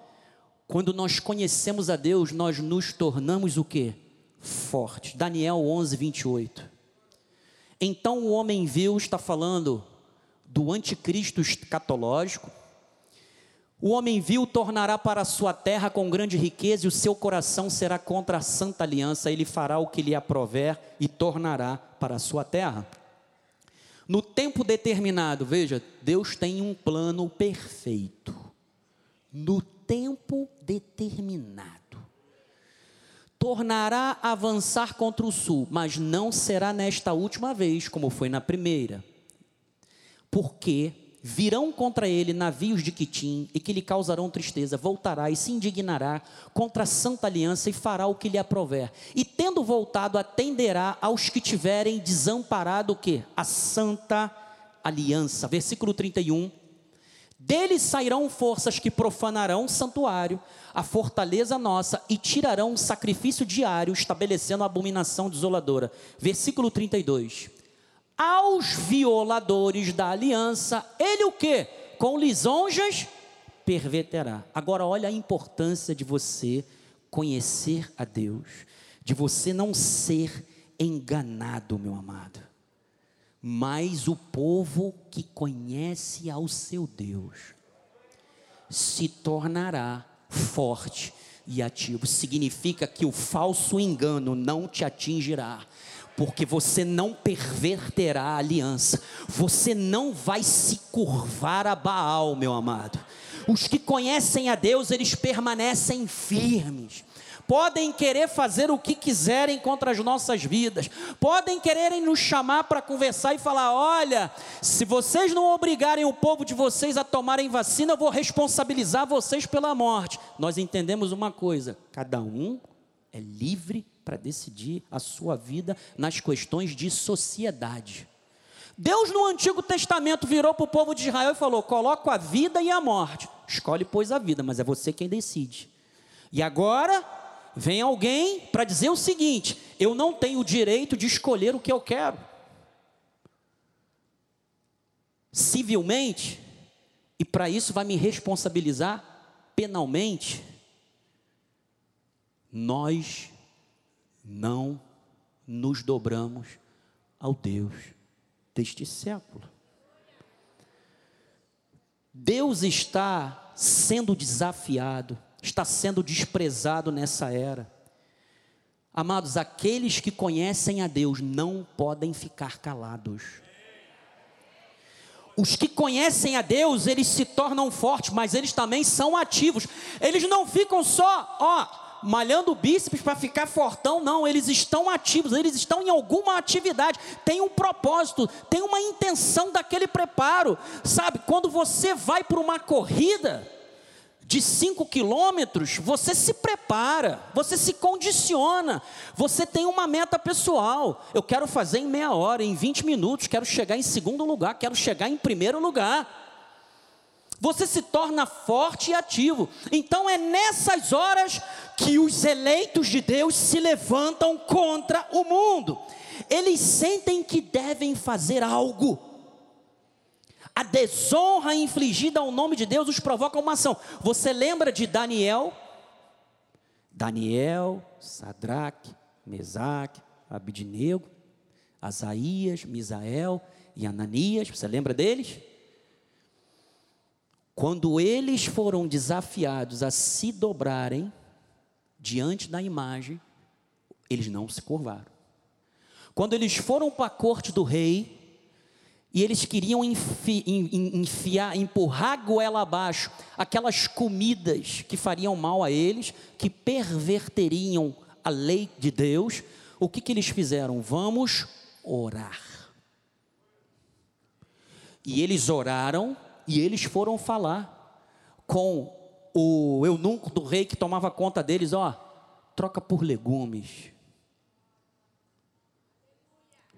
quando nós conhecemos a Deus, nós nos tornamos o que? Fortes. Daniel 11, 28. Então o homem viu, está falando do anticristo escatológico. O homem viu tornará para a sua terra com grande riqueza, e o seu coração será contra a santa aliança, ele fará o que lhe aprover e tornará para a sua terra. No tempo determinado, veja, Deus tem um plano perfeito. No tempo determinado tornará a avançar contra o sul, mas não será nesta última vez como foi na primeira. Porque virão contra ele navios de Quitim e que lhe causarão tristeza, voltará e se indignará contra a santa aliança e fará o que lhe aprover. E tendo voltado, atenderá aos que tiverem desamparado o que? A santa aliança. Versículo 31. Dele sairão forças que profanarão o santuário, a fortaleza nossa, e tirarão um sacrifício diário, estabelecendo a abominação desoladora. Versículo 32 aos violadores da aliança, ele o que? Com lisonjas perverterá. Agora olha a importância de você conhecer a Deus, de você não ser enganado, meu amado. Mas o povo que conhece ao seu Deus se tornará forte e ativo. Significa que o falso engano não te atingirá porque você não perverterá a aliança, você não vai se curvar a Baal, meu amado. Os que conhecem a Deus, eles permanecem firmes. Podem querer fazer o que quiserem contra as nossas vidas, podem quererem nos chamar para conversar e falar: olha, se vocês não obrigarem o povo de vocês a tomarem vacina, eu vou responsabilizar vocês pela morte. Nós entendemos uma coisa: cada um é livre para decidir a sua vida nas questões de sociedade. Deus no Antigo Testamento virou para o povo de Israel e falou: coloco a vida e a morte. Escolhe, pois, a vida, mas é você quem decide. E agora vem alguém para dizer o seguinte: eu não tenho o direito de escolher o que eu quero. Civilmente, e para isso vai me responsabilizar penalmente, nós não nos dobramos ao Deus deste século. Deus está sendo desafiado, está sendo desprezado nessa era. Amados, aqueles que conhecem a Deus não podem ficar calados. Os que conhecem a Deus, eles se tornam fortes, mas eles também são ativos. Eles não ficam só, ó, malhando bíceps para ficar fortão, não, eles estão ativos, eles estão em alguma atividade, tem um propósito, tem uma intenção daquele preparo, sabe? Quando você vai para uma corrida de 5 quilômetros, você se prepara, você se condiciona, você tem uma meta pessoal. Eu quero fazer em meia hora, em 20 minutos, quero chegar em segundo lugar, quero chegar em primeiro lugar você se torna forte e ativo. Então é nessas horas que os eleitos de Deus se levantam contra o mundo. Eles sentem que devem fazer algo. A desonra infligida ao nome de Deus os provoca uma ação. Você lembra de Daniel? Daniel, Sadraque, Mesaque, Abidnego, Asaías, Misael e Ananias. Você lembra deles? Quando eles foram desafiados a se dobrarem diante da imagem, eles não se curvaram. Quando eles foram para a corte do rei, e eles queriam enfi, enfiar, empurrar goela abaixo aquelas comidas que fariam mal a eles, que perverteriam a lei de Deus, o que, que eles fizeram? Vamos orar. E eles oraram e eles foram falar com o eunuco do rei que tomava conta deles, ó, troca por legumes.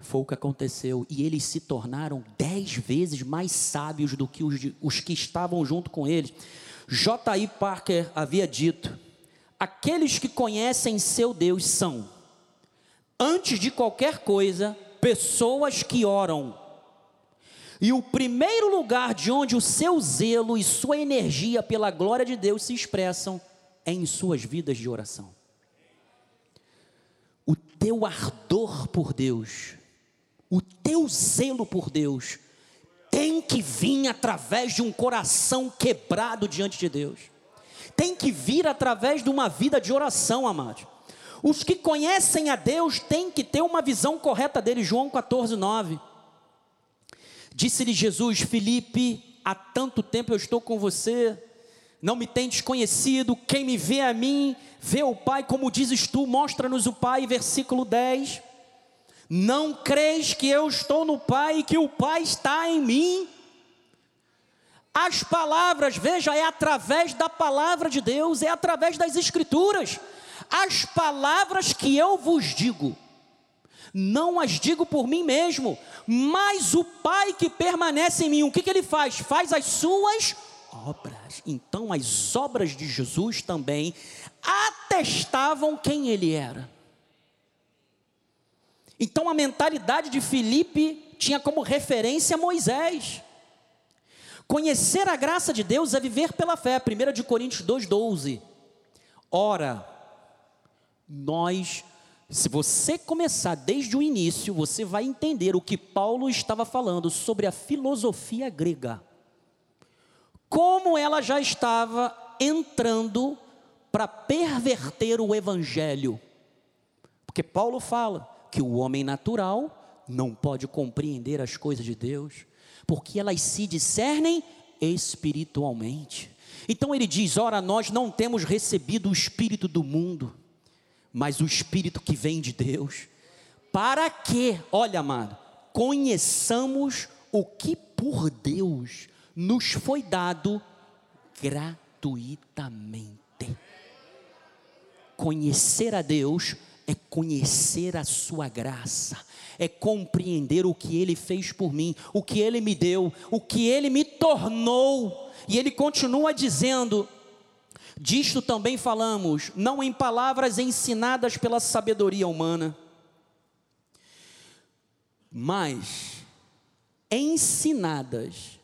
Foi o que aconteceu. E eles se tornaram dez vezes mais sábios do que os, os que estavam junto com eles. J.I. Parker havia dito: aqueles que conhecem seu Deus são, antes de qualquer coisa, pessoas que oram e o primeiro lugar de onde o seu zelo e sua energia pela glória de Deus se expressam é em suas vidas de oração. O teu ardor por Deus, o teu zelo por Deus, tem que vir através de um coração quebrado diante de Deus. Tem que vir através de uma vida de oração, amados. Os que conhecem a Deus têm que ter uma visão correta dele, João 14, 9. Disse-lhe Jesus: Felipe, há tanto tempo eu estou com você, não me tem desconhecido, quem me vê a mim, vê o Pai, como dizes tu, mostra-nos o Pai, versículo 10. Não crês que eu estou no Pai e que o Pai está em mim? As palavras, veja, é através da palavra de Deus, é através das Escrituras. As palavras que eu vos digo, não as digo por mim mesmo, mas o Pai que permanece em mim, o que, que ele faz? Faz as suas obras. Então, as obras de Jesus também atestavam quem ele era. Então, a mentalidade de Filipe tinha como referência Moisés. Conhecer a graça de Deus é viver pela fé. 1 de Coríntios 2,12. Ora, nós, se você começar desde o início, você vai entender o que Paulo estava falando sobre a filosofia grega. Como ela já estava entrando para perverter o evangelho. Porque Paulo fala que o homem natural não pode compreender as coisas de Deus porque elas se discernem espiritualmente. Então ele diz: ora, nós não temos recebido o espírito do mundo, mas o espírito que vem de Deus, para que, olha, amado, conheçamos o que por Deus nos foi dado gratuitamente. Conhecer a Deus é conhecer a sua graça, é compreender o que ele fez por mim, o que ele me deu, o que ele me tornou. E ele continua dizendo: Disto também falamos, não em palavras ensinadas pela sabedoria humana, mas ensinadas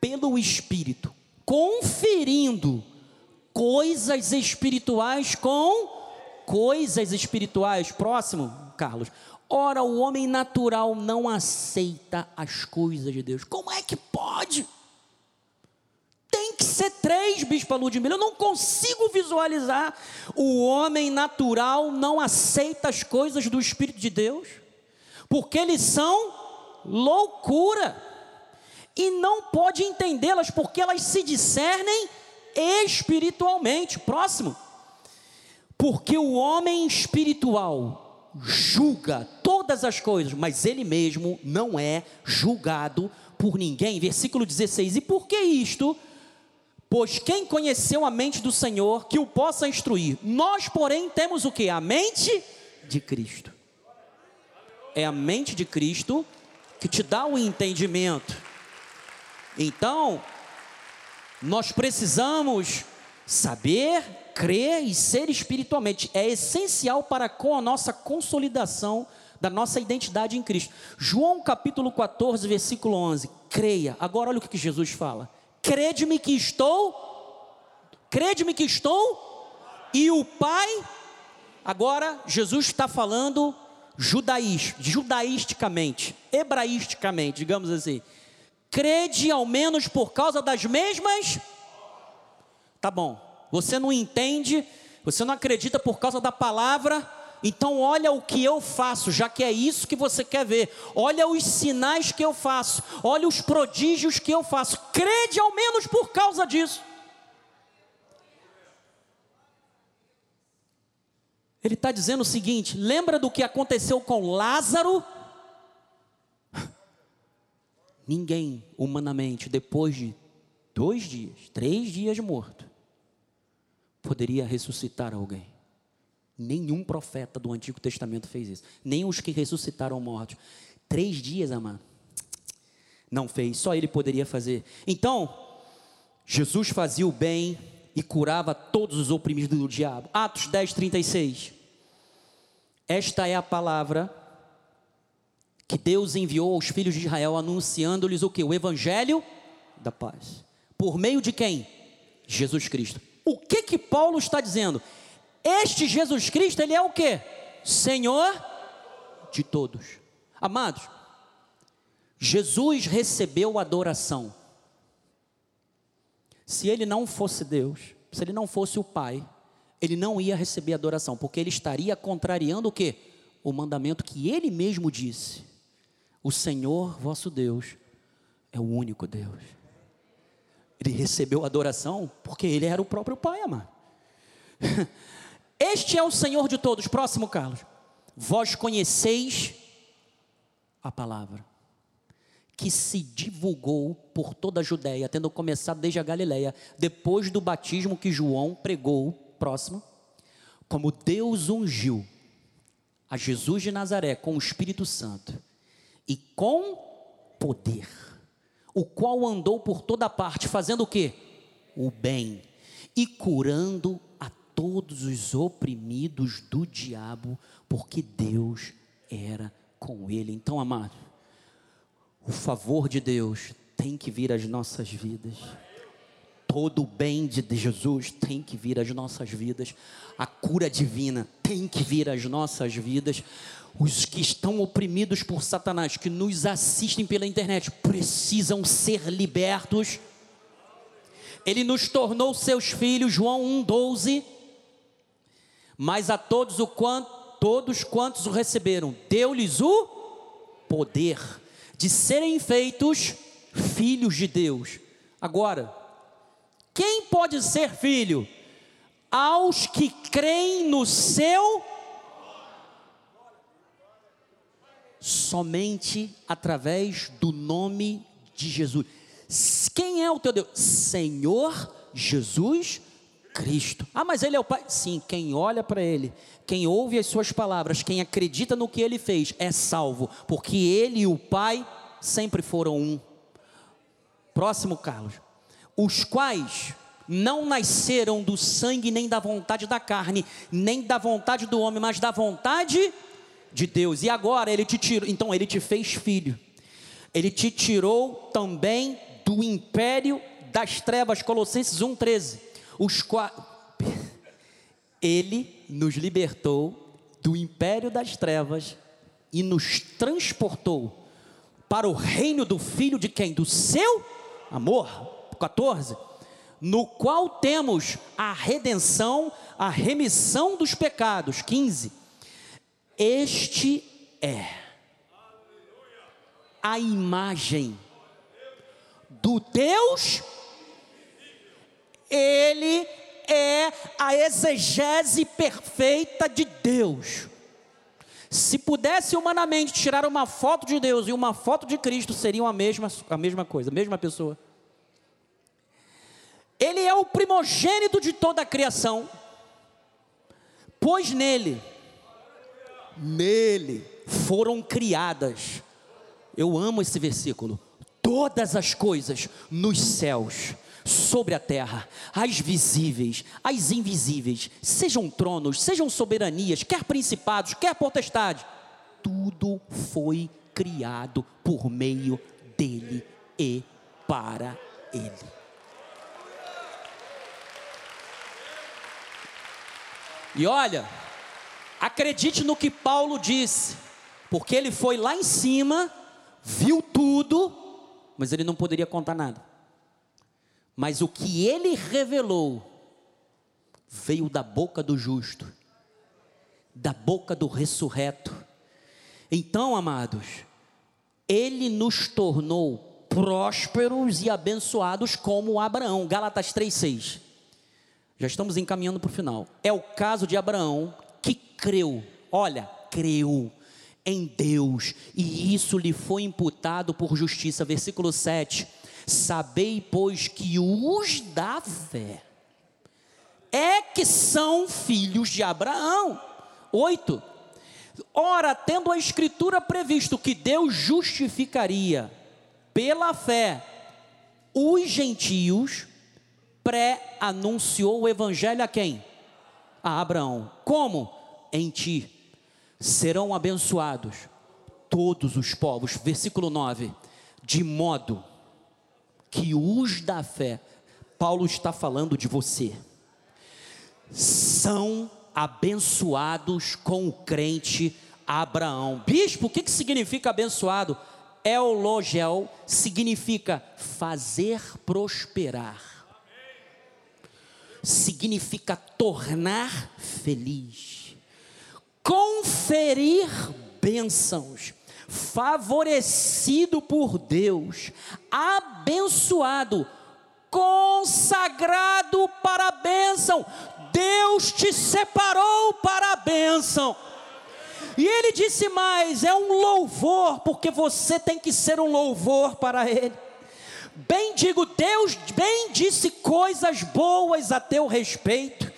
pelo Espírito, conferindo coisas espirituais com coisas espirituais. Próximo, Carlos. Ora, o homem natural não aceita as coisas de Deus. Como é que pode? Tem que ser três, Bispo Ludmilla. Eu não consigo visualizar. O homem natural não aceita as coisas do Espírito de Deus, porque eles são loucura. E não pode entendê-las, porque elas se discernem espiritualmente. Próximo. Porque o homem espiritual julga todas as coisas, mas ele mesmo não é julgado por ninguém. Versículo 16: E por que isto? Pois quem conheceu a mente do Senhor que o possa instruir? Nós, porém, temos o que? A mente de Cristo. É a mente de Cristo que te dá o entendimento. Então, nós precisamos saber crer e ser espiritualmente é essencial para com a nossa consolidação da nossa identidade em Cristo. João capítulo 14, versículo 11. Creia. Agora olha o que Jesus fala. Crede-me que estou, crede-me que estou, e o Pai. Agora Jesus está falando judaís, judaisticamente, hebraisticamente, digamos assim. Crede ao menos por causa das mesmas. Tá bom você não entende, você não acredita por causa da palavra, então olha o que eu faço, já que é isso que você quer ver. Olha os sinais que eu faço, olha os prodígios que eu faço. Crede ao menos por causa disso. Ele está dizendo o seguinte: lembra do que aconteceu com Lázaro? Ninguém, humanamente, depois de dois dias, três dias morto, poderia ressuscitar alguém. Nenhum profeta do Antigo Testamento fez isso. Nem os que ressuscitaram mortos. Três dias, amado. Não fez, só ele poderia fazer. Então, Jesus fazia o bem e curava todos os oprimidos do diabo. Atos 10, 36. Esta é a palavra que Deus enviou aos filhos de Israel, anunciando-lhes o que? O evangelho da paz. Por meio de quem? Jesus Cristo. O que que Paulo está dizendo? Este Jesus Cristo, ele é o que? Senhor de todos. Amados, Jesus recebeu adoração. Se ele não fosse Deus, se ele não fosse o Pai, ele não ia receber adoração, porque ele estaria contrariando o que? O mandamento que ele mesmo disse: O Senhor vosso Deus é o único Deus. Ele recebeu adoração porque ele era o próprio Pai, amado. Este é o Senhor de todos. Próximo, Carlos. Vós conheceis a palavra, que se divulgou por toda a Judéia, tendo começado desde a Galiléia, depois do batismo que João pregou, próximo, como Deus ungiu a Jesus de Nazaré com o Espírito Santo e com poder, o qual andou por toda parte, fazendo o que? O bem e curando a todos os oprimidos do diabo, porque Deus era com ele. Então, amado, o favor de Deus tem que vir às nossas vidas. Todo o bem de Jesus tem que vir às nossas vidas. A cura divina tem que vir às nossas vidas. Os que estão oprimidos por Satanás, que nos assistem pela internet, precisam ser libertos. Ele nos tornou seus filhos, João 1,12. Mas a todos, o quanto, todos quantos o receberam, deu-lhes o poder de serem feitos filhos de Deus. Agora, quem pode ser filho? Aos que creem no seu somente através do nome de Jesus. Quem é o teu Deus? Senhor Jesus Cristo. Ah, mas Ele é o Pai? Sim, quem olha para Ele, quem ouve as Suas palavras, quem acredita no que Ele fez, é salvo, porque Ele e o Pai sempre foram um. Próximo, Carlos. Os quais não nasceram do sangue, nem da vontade da carne, nem da vontade do homem, mas da vontade de Deus. E agora Ele te tirou, então Ele te fez filho. Ele te tirou também do império das trevas, Colossenses 1,13. Os quais. Ele nos libertou do império das trevas e nos transportou para o reino do Filho de quem? Do seu amor. 14. No qual temos a redenção, a remissão dos pecados. 15. Este é a imagem do Deus, Ele é a exegese perfeita de Deus. Se pudesse humanamente tirar uma foto de Deus e uma foto de Cristo, seriam a mesma, a mesma coisa, a mesma pessoa. Ele é o primogênito de toda a criação, pois nele, nele foram criadas. Eu amo esse versículo todas as coisas nos céus, sobre a terra, as visíveis, as invisíveis, sejam tronos, sejam soberanias, quer principados, quer potestade, tudo foi criado por meio dele e para ele. E olha, acredite no que Paulo disse, porque ele foi lá em cima, viu tudo mas ele não poderia contar nada. Mas o que ele revelou veio da boca do justo, da boca do ressurreto. Então, amados, ele nos tornou prósperos e abençoados como Abraão. Gálatas 3:6. Já estamos encaminhando para o final. É o caso de Abraão creu. Olha, creu em Deus, e isso lhe foi imputado por justiça. Versículo 7. Sabei, pois, que os da fé é que são filhos de Abraão. 8. Ora, tendo a Escritura previsto que Deus justificaria pela fé os gentios, pré-anunciou o Evangelho a quem? A Abraão. Como? Em ti serão abençoados todos os povos. Versículo 9: de modo que os da fé, Paulo está falando de você, são abençoados com o crente Abraão. Bispo, o que, que significa abençoado? Eulogel significa fazer prosperar, significa tornar feliz conferir bênçãos, favorecido por Deus, abençoado, consagrado para a bênção. Deus te separou para a bênção. E ele disse mais: é um louvor, porque você tem que ser um louvor para ele. Bem digo, Deus bem disse coisas boas a teu respeito,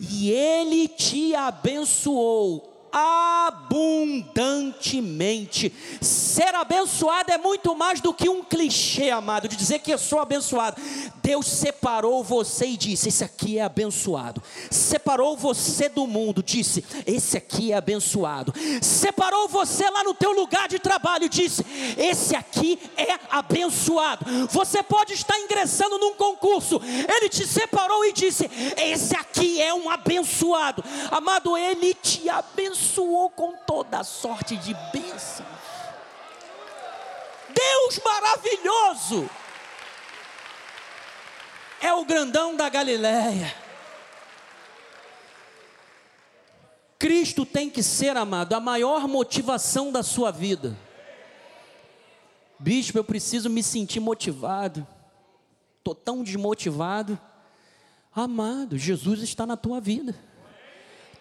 e ele te abençoou abundantemente. Ser abençoado é muito mais do que um clichê, amado, de dizer que eu sou abençoado. Deus separou você e disse: Esse aqui é abençoado. Separou você do mundo, disse: Esse aqui é abençoado. Separou você lá no teu lugar de trabalho disse: Esse aqui é abençoado. Você pode estar ingressando num concurso, ele te separou e disse: Esse aqui é um abençoado. Amado, ele te abençoou abençoou com toda sorte de bênçãos. Deus maravilhoso é o grandão da Galileia. Cristo tem que ser amado, a maior motivação da sua vida. Bispo, eu preciso me sentir motivado. Estou tão desmotivado. Amado, Jesus está na tua vida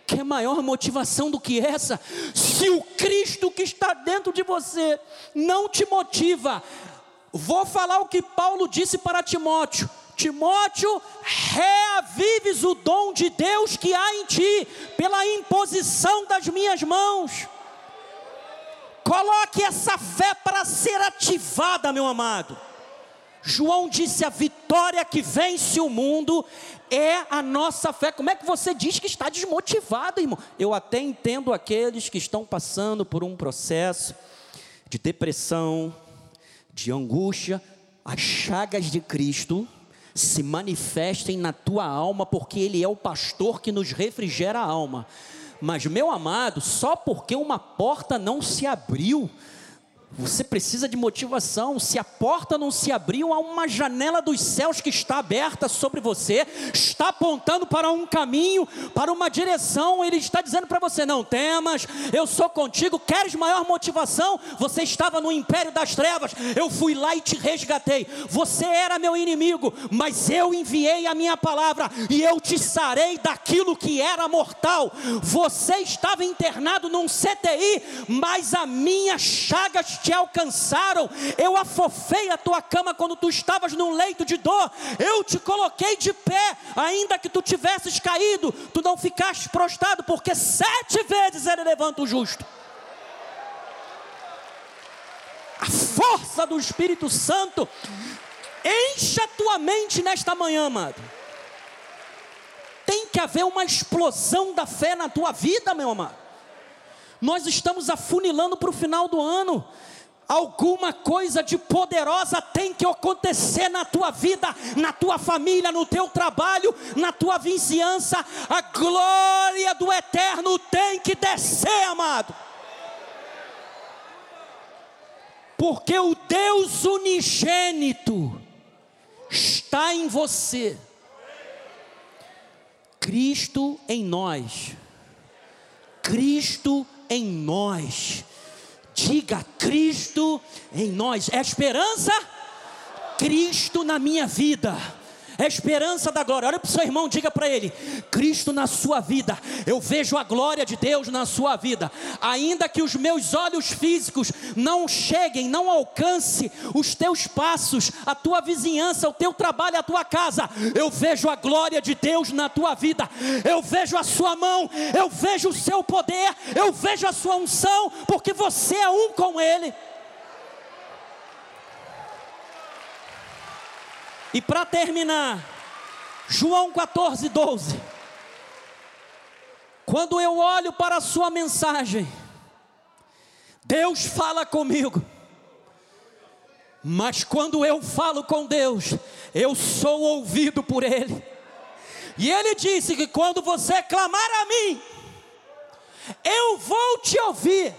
quer maior motivação do que essa? Se o Cristo que está dentro de você não te motiva, vou falar o que Paulo disse para Timóteo: Timóteo, reavives o dom de Deus que há em ti, pela imposição das minhas mãos. Coloque essa fé para ser ativada, meu amado. João disse: a vitória que vence o mundo é a nossa fé. Como é que você diz que está desmotivado, irmão? Eu até entendo aqueles que estão passando por um processo de depressão, de angústia. As chagas de Cristo se manifestem na tua alma, porque Ele é o pastor que nos refrigera a alma. Mas, meu amado, só porque uma porta não se abriu, você precisa de motivação. Se a porta não se abriu, há uma janela dos céus que está aberta sobre você, está apontando para um caminho, para uma direção. Ele está dizendo para você: não temas, eu sou contigo. Queres maior motivação? Você estava no império das trevas, eu fui lá e te resgatei. Você era meu inimigo, mas eu enviei a minha palavra e eu te sarei daquilo que era mortal. Você estava internado num CTI, mas a minha te alcançaram. Eu afofei a tua cama quando tu estavas num leito de dor. Eu te coloquei de pé, ainda que tu tivesses caído, tu não ficaste prostrado, porque sete vezes ele levanta o justo. A força do Espírito Santo enche a tua mente nesta manhã, amado. Tem que haver uma explosão da fé na tua vida, meu amado. Nós estamos afunilando para o final do ano. Alguma coisa de poderosa tem que acontecer na tua vida, na tua família, no teu trabalho, na tua vizinhança. A glória do eterno tem que descer, amado. Porque o Deus unigênito está em você. Cristo em nós. Cristo em nós. Diga Cristo em nós. É esperança? Cristo na minha vida a esperança da glória. Olha para o seu irmão, diga para ele: Cristo na sua vida, eu vejo a glória de Deus na sua vida, ainda que os meus olhos físicos não cheguem, não alcance os teus passos, a tua vizinhança, o teu trabalho, a tua casa, eu vejo a glória de Deus na tua vida, eu vejo a sua mão, eu vejo o seu poder, eu vejo a sua unção, porque você é um com Ele. E para terminar, João 14, 12. Quando eu olho para a sua mensagem, Deus fala comigo. Mas quando eu falo com Deus, eu sou ouvido por Ele. E Ele disse que quando você clamar a mim, eu vou te ouvir.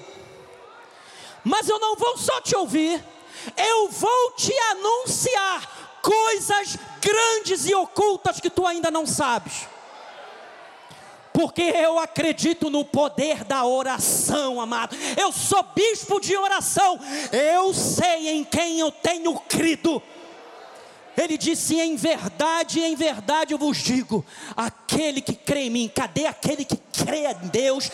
Mas eu não vou só te ouvir, eu vou te anunciar coisas grandes e ocultas que tu ainda não sabes. Porque eu acredito no poder da oração, amado. Eu sou bispo de oração. Eu sei em quem eu tenho crido. Ele disse: Em verdade, em verdade eu vos digo: aquele que crê em mim, cadê aquele que crê em Deus?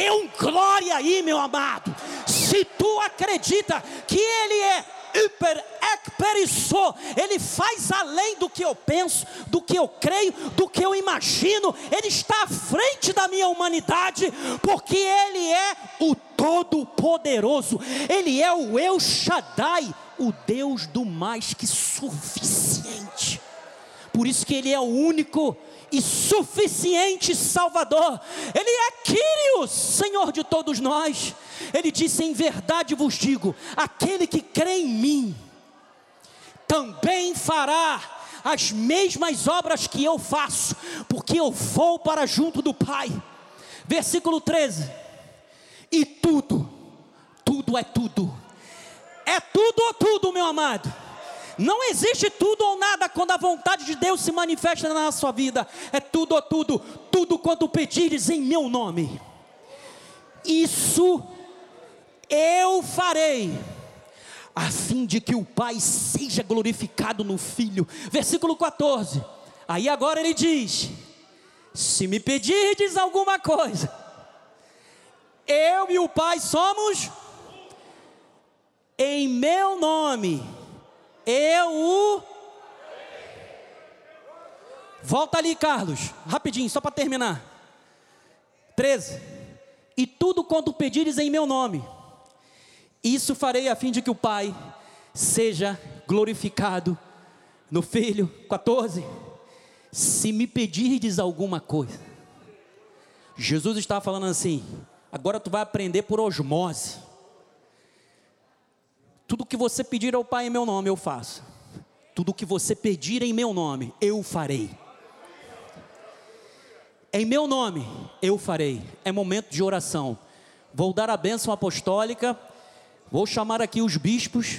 dê um glória aí, meu amado. Se tu acredita que Ele é hiper ekperissou, Ele faz além do que eu penso, do que eu creio, do que eu imagino, Ele está à frente da minha humanidade, porque Ele é o Todo-Poderoso, Ele é o El Shaddai, o Deus do mais que suficiente. Por isso que Ele é o único e suficiente Salvador. Ele é Quírios, Senhor de todos nós. Ele disse: Em verdade vos digo: aquele que crê em mim, também fará as mesmas obras que eu faço, porque eu vou para junto do Pai. Versículo 13: E tudo, tudo é tudo, é tudo ou tudo, meu amado não existe tudo ou nada quando a vontade de Deus se manifesta na sua vida. É tudo ou tudo, tudo quanto pedires em meu nome. Isso eu farei, a fim de que o Pai seja glorificado no Filho. Versículo 14. Aí agora ele diz: Se me pedirdes alguma coisa, eu e o Pai somos em meu nome eu o. Volta ali, Carlos, rapidinho, só para terminar. 13. E tudo quanto pedires em meu nome, isso farei a fim de que o Pai seja glorificado no Filho. 14. Se me pedirdes alguma coisa, Jesus estava falando assim: agora tu vai aprender por osmose. Tudo que você pedir ao Pai em meu nome, eu faço. Tudo que você pedir em meu nome, eu farei. Em meu nome, eu farei. É momento de oração. Vou dar a bênção apostólica. Vou chamar aqui os bispos,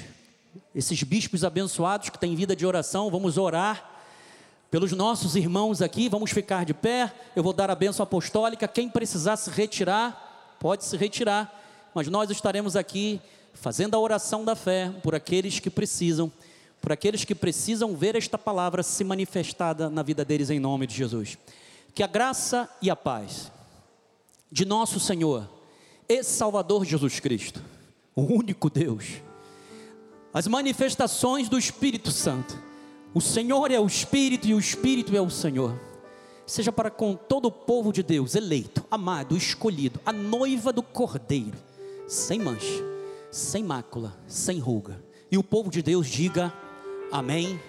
esses bispos abençoados que têm vida de oração. Vamos orar pelos nossos irmãos aqui. Vamos ficar de pé. Eu vou dar a bênção apostólica. Quem precisar se retirar, pode se retirar. Mas nós estaremos aqui fazendo a oração da fé por aqueles que precisam, por aqueles que precisam ver esta palavra se manifestada na vida deles em nome de Jesus. Que a graça e a paz de nosso Senhor e Salvador Jesus Cristo, o único Deus, as manifestações do Espírito Santo, o Senhor é o Espírito e o Espírito é o Senhor, seja para com todo o povo de Deus, eleito, amado, escolhido, a noiva do Cordeiro, sem mancha sem mácula, sem ruga. E o povo de Deus diga amém